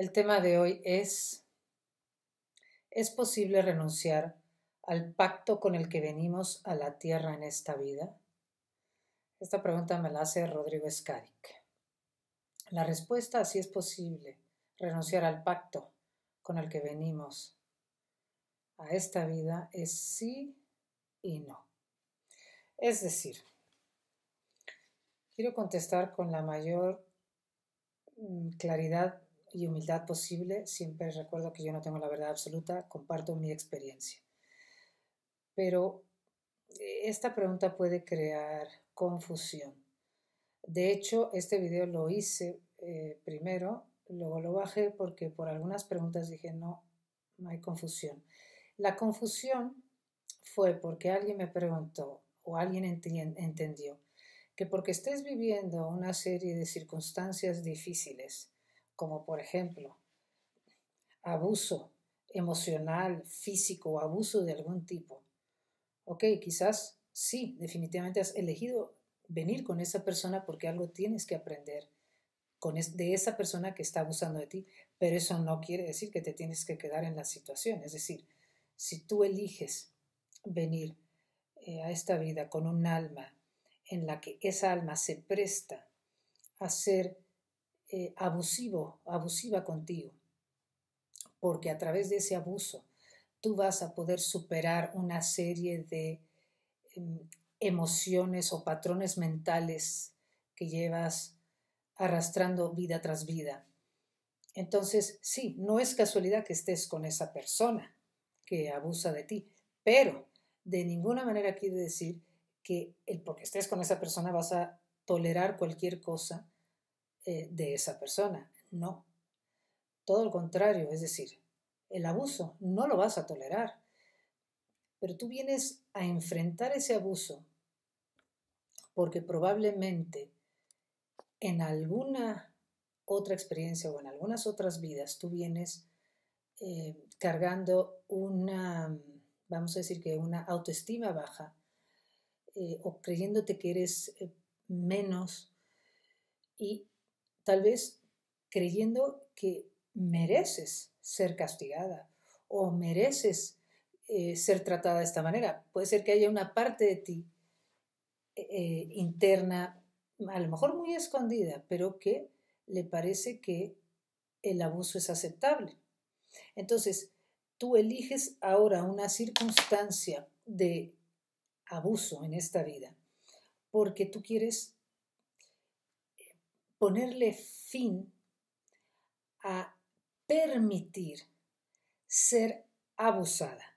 el tema de hoy es, ¿es posible renunciar al pacto con el que venimos a la tierra en esta vida? Esta pregunta me la hace Rodrigo Escaric. La respuesta si es posible renunciar al pacto con el que venimos a esta vida es sí y no. Es decir, quiero contestar con la mayor mm, claridad y humildad posible. Siempre recuerdo que yo no tengo la verdad absoluta, comparto mi experiencia. Pero eh, esta pregunta puede crear confusión. De hecho, este video lo hice eh, primero, luego lo bajé porque por algunas preguntas dije no, no hay confusión. La confusión fue porque alguien me preguntó o alguien entendió que porque estés viviendo una serie de circunstancias difíciles, como por ejemplo abuso emocional, físico, abuso de algún tipo. Ok, quizás sí, definitivamente has elegido venir con esa persona porque algo tienes que aprender con de esa persona que está abusando de ti, pero eso no quiere decir que te tienes que quedar en la situación. Es decir, si tú eliges venir eh, a esta vida con un alma en la que esa alma se presta a ser eh, abusivo, abusiva contigo, porque a través de ese abuso tú vas a poder superar una serie de em, emociones o patrones mentales que llevas arrastrando vida tras vida. Entonces, sí, no es casualidad que estés con esa persona que abusa de ti, pero de ninguna manera quiere decir que el porque estés con esa persona vas a tolerar cualquier cosa eh, de esa persona. No. Todo lo contrario, es decir, el abuso no lo vas a tolerar. Pero tú vienes a enfrentar ese abuso porque probablemente en alguna otra experiencia o en algunas otras vidas tú vienes eh, cargando una, vamos a decir que una autoestima baja eh, o creyéndote que eres menos y tal vez creyendo que mereces ser castigada o mereces eh, ser tratada de esta manera. Puede ser que haya una parte de ti eh, interna, a lo mejor muy escondida, pero que le parece que el abuso es aceptable. Entonces, tú eliges ahora una circunstancia de abuso en esta vida porque tú quieres ponerle fin a permitir ser abusada,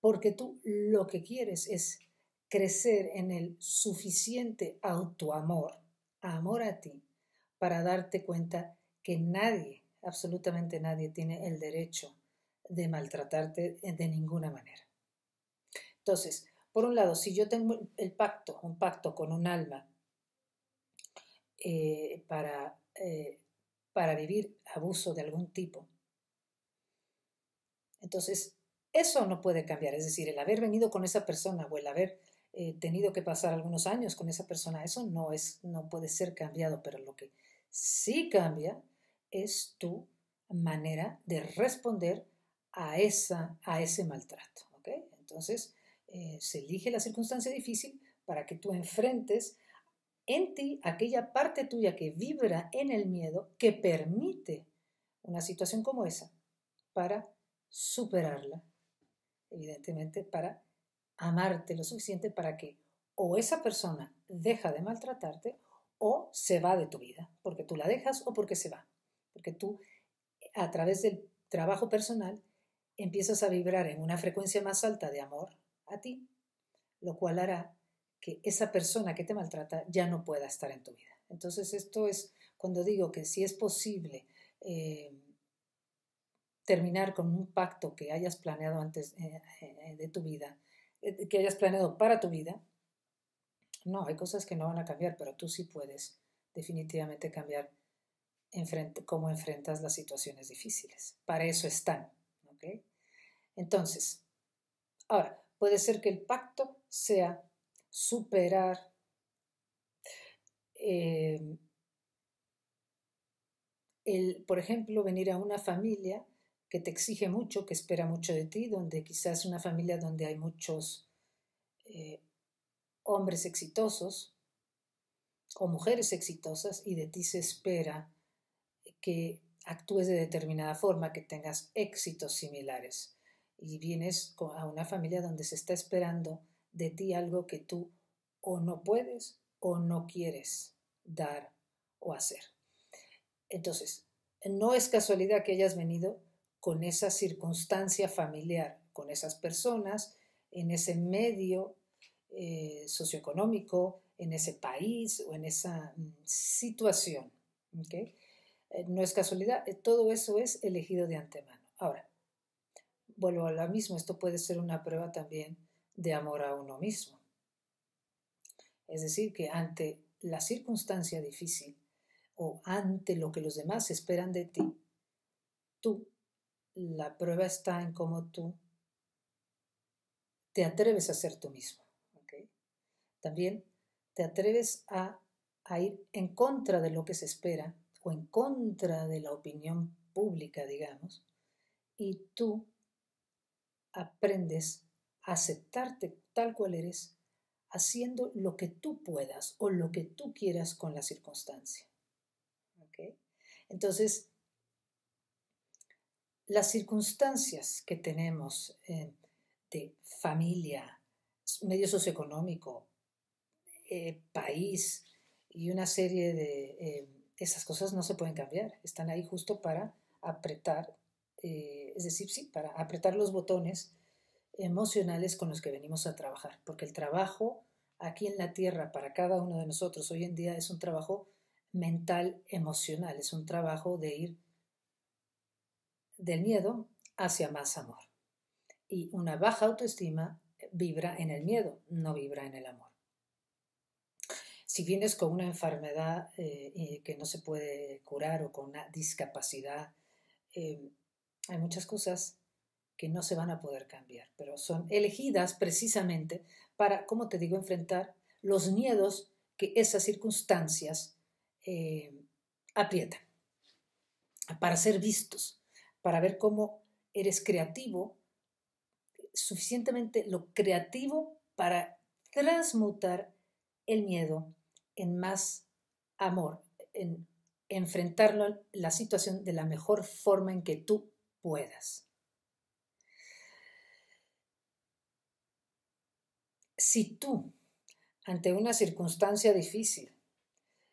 porque tú lo que quieres es crecer en el suficiente autoamor, amor a ti, para darte cuenta que nadie, absolutamente nadie, tiene el derecho de maltratarte de ninguna manera. Entonces, por un lado, si yo tengo el pacto, un pacto con un alma eh, para, eh, para vivir abuso de algún tipo. Entonces, eso no puede cambiar, es decir, el haber venido con esa persona o el haber eh, tenido que pasar algunos años con esa persona, eso no, es, no puede ser cambiado, pero lo que sí cambia es tu manera de responder a, esa, a ese maltrato. Entonces, se elige la circunstancia difícil para que tú enfrentes en ti aquella parte tuya que vibra en el miedo que permite una situación como esa para superarla, evidentemente para amarte lo suficiente para que o esa persona deja de maltratarte o se va de tu vida, porque tú la dejas o porque se va, porque tú a través del trabajo personal empiezas a vibrar en una frecuencia más alta de amor a ti, lo cual hará que esa persona que te maltrata ya no pueda estar en tu vida. Entonces esto es cuando digo que si es posible eh, terminar con un pacto que hayas planeado antes eh, eh, de tu vida, que hayas planeado para tu vida. No, hay cosas que no van a cambiar, pero tú sí puedes definitivamente cambiar cómo enfrentas las situaciones difíciles. Para eso están. Entonces, ahora, puede ser que el pacto sea superar eh, el, por ejemplo, venir a una familia que te exige mucho, que espera mucho de ti, donde quizás una familia donde hay muchos eh, hombres exitosos o mujeres exitosas y de ti se espera que actúes de determinada forma, que tengas éxitos similares. Y vienes a una familia donde se está esperando de ti algo que tú o no puedes o no quieres dar o hacer. Entonces, no es casualidad que hayas venido con esa circunstancia familiar, con esas personas, en ese medio eh, socioeconómico, en ese país o en esa mm, situación. ¿okay? Eh, no es casualidad, eh, todo eso es elegido de antemano. Ahora, vuelvo a lo mismo, esto puede ser una prueba también de amor a uno mismo. Es decir, que ante la circunstancia difícil o ante lo que los demás esperan de ti, tú, la prueba está en cómo tú te atreves a ser tú mismo. También te atreves a, a ir en contra de lo que se espera o en contra de la opinión pública, digamos, y tú aprendes aceptarte tal cual eres, haciendo lo que tú puedas o lo que tú quieras con la circunstancia. Entonces, las circunstancias que tenemos eh, de familia, medio socioeconómico, eh, país y una serie de eh, esas cosas no se pueden cambiar, están ahí justo para apretar, es decir, sí, para apretar los botones emocionales con los que venimos a trabajar, porque el trabajo aquí en la Tierra para cada uno de nosotros hoy en día es un trabajo mental emocional, es un trabajo de ir del miedo hacia más amor. Y una baja autoestima vibra en el miedo, no vibra en el amor si vienes con una enfermedad eh, que no se puede curar o con una discapacidad, eh, hay muchas cosas que no se van a poder cambiar, pero son elegidas precisamente para, como te digo, enfrentar los miedos que esas circunstancias eh, aprietan, para ser vistos, para ver cómo eres creativo, suficientemente lo creativo para transmutar el miedo en más amor, en enfrentarlo, la situación de la mejor forma en que tú puedas. Si tú, ante una circunstancia difícil,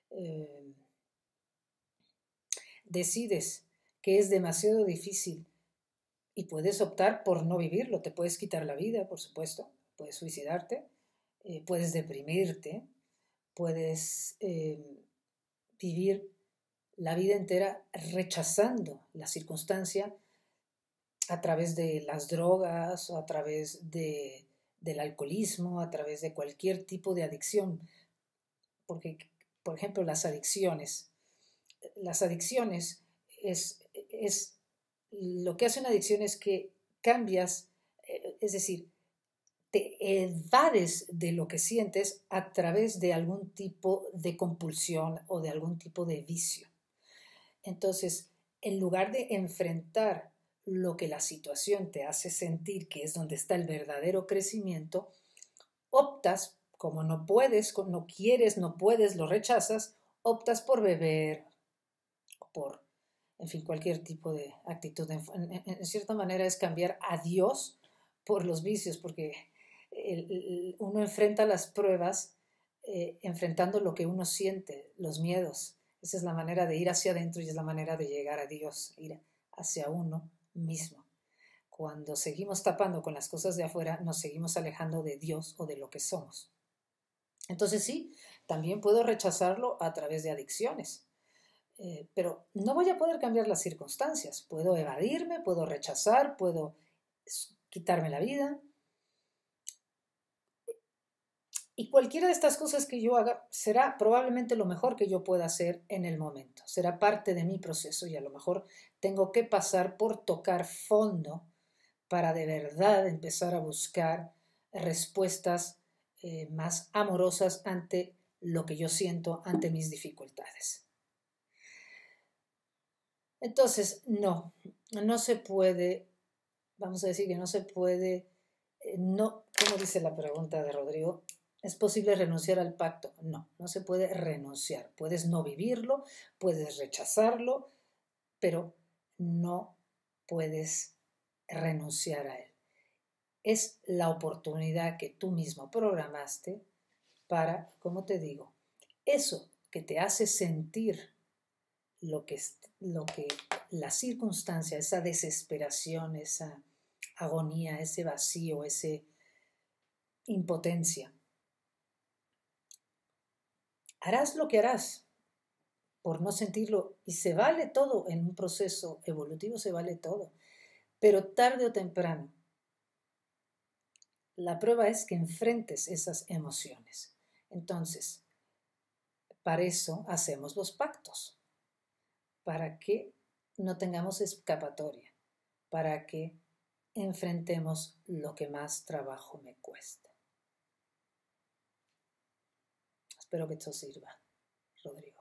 eh, decides que es demasiado difícil y puedes optar por no vivirlo, te puedes quitar la vida, por supuesto, puedes suicidarte, eh, puedes deprimirte, puedes eh, vivir la vida entera rechazando la circunstancia a través de las drogas o a través de, del alcoholismo, a través de cualquier tipo de adicción. Porque, por ejemplo, las adicciones. Las adicciones es, es lo que hace una adicción es que cambias, eh, es decir, te evades de lo que sientes a través de algún tipo de compulsión o de algún tipo de vicio. Entonces, en lugar de enfrentar lo que la situación te hace sentir que es donde está el verdadero crecimiento, optas, como no puedes, no quieres, no puedes, lo rechazas, optas por beber, por, en fin, cualquier tipo de actitud. En, cierta manera es cambiar a Dios por los vicios, porque uno enfrenta las pruebas eh, enfrentando lo que uno siente, los miedos. Esa es la manera de ir hacia adentro y es la manera de llegar a Dios, ir hacia uno mismo. Cuando seguimos tapando con las cosas de afuera, nos seguimos alejando de Dios o de lo que somos. Entonces sí, también puedo rechazarlo a través de adicciones. eh, pero no voy a poder cambiar las circunstancias. Puedo evadirme, puedo rechazar, puedo quitarme la vida. Y cualquiera de estas cosas que yo haga será probablemente lo mejor que yo pueda hacer en el momento. Será parte de mi proceso y a lo mejor tengo que pasar por tocar fondo para de verdad empezar a buscar respuestas eh, más amorosas ante lo que yo siento, ante mis dificultades. Entonces, no, no se puede, vamos a decir que no se puede, eh, no, como dice la pregunta de Rodrigo, ¿es posible renunciar al pacto? No, no se puede renunciar. Puedes no vivirlo, puedes rechazarlo, pero no puedes renunciar a él. Es la oportunidad que tú mismo programaste para, como te digo, eso que te hace sentir lo que, lo que la circunstancia, esa desesperación, esa agonía, ese vacío, esa impotencia. Harás lo que harás por no sentirlo y se vale todo en un proceso evolutivo, se vale todo, pero tarde o temprano. La prueba es que enfrentes esas emociones. Entonces, para eso hacemos los pactos para que no tengamos escapatoria, para que enfrentemos lo que más trabajo me cuesta. Espero que esto sirva, Rodrigo.